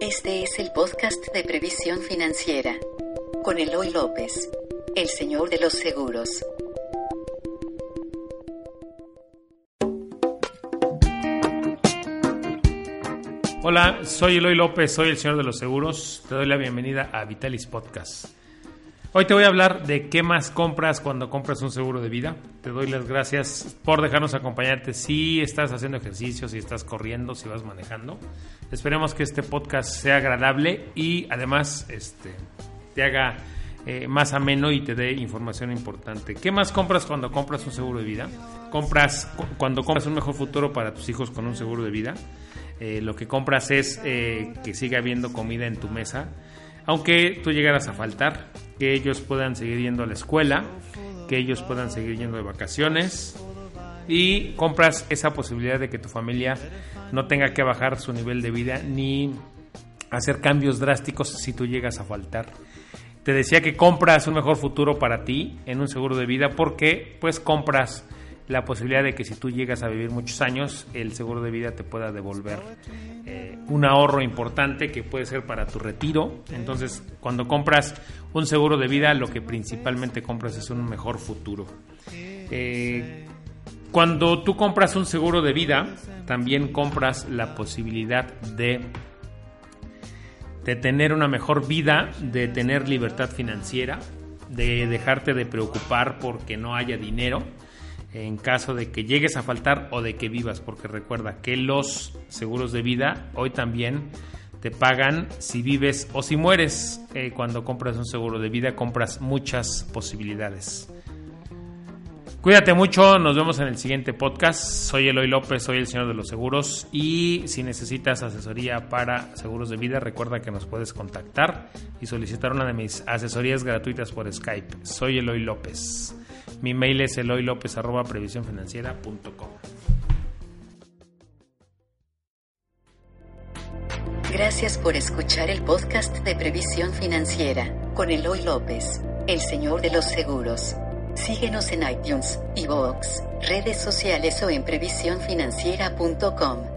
Este es el podcast de previsión financiera con Eloy López, el señor de los seguros. Hola, soy Eloy López, soy el señor de los seguros. Te doy la bienvenida a Vitalis Podcast. Hoy te voy a hablar de qué más compras cuando compras un seguro de vida. Te doy las gracias por dejarnos acompañarte si estás haciendo ejercicio, si estás corriendo, si vas manejando. Esperemos que este podcast sea agradable y además este, te haga eh, más ameno y te dé información importante. ¿Qué más compras cuando compras un seguro de vida? Compras cuando compras un mejor futuro para tus hijos con un seguro de vida. Eh, lo que compras es eh, que siga habiendo comida en tu mesa, aunque tú llegaras a faltar que ellos puedan seguir yendo a la escuela, que ellos puedan seguir yendo de vacaciones y compras esa posibilidad de que tu familia no tenga que bajar su nivel de vida ni hacer cambios drásticos si tú llegas a faltar. Te decía que compras un mejor futuro para ti en un seguro de vida porque pues compras la posibilidad de que si tú llegas a vivir muchos años, el seguro de vida te pueda devolver eh, un ahorro importante que puede ser para tu retiro. Entonces, cuando compras un seguro de vida, lo que principalmente compras es un mejor futuro. Eh, cuando tú compras un seguro de vida, también compras la posibilidad de, de tener una mejor vida, de tener libertad financiera, de dejarte de preocupar porque no haya dinero en caso de que llegues a faltar o de que vivas, porque recuerda que los seguros de vida hoy también te pagan si vives o si mueres. Eh, cuando compras un seguro de vida compras muchas posibilidades. Cuídate mucho, nos vemos en el siguiente podcast. Soy Eloy López, soy el señor de los seguros y si necesitas asesoría para seguros de vida, recuerda que nos puedes contactar y solicitar una de mis asesorías gratuitas por Skype. Soy Eloy López. Mi mail es eloylopez.previsiónfinanciera.com. Gracias por escuchar el podcast de Previsión Financiera con Eloy López, el señor de los seguros. Síguenos en iTunes, iVoox, redes sociales o en previsiónfinanciera.com.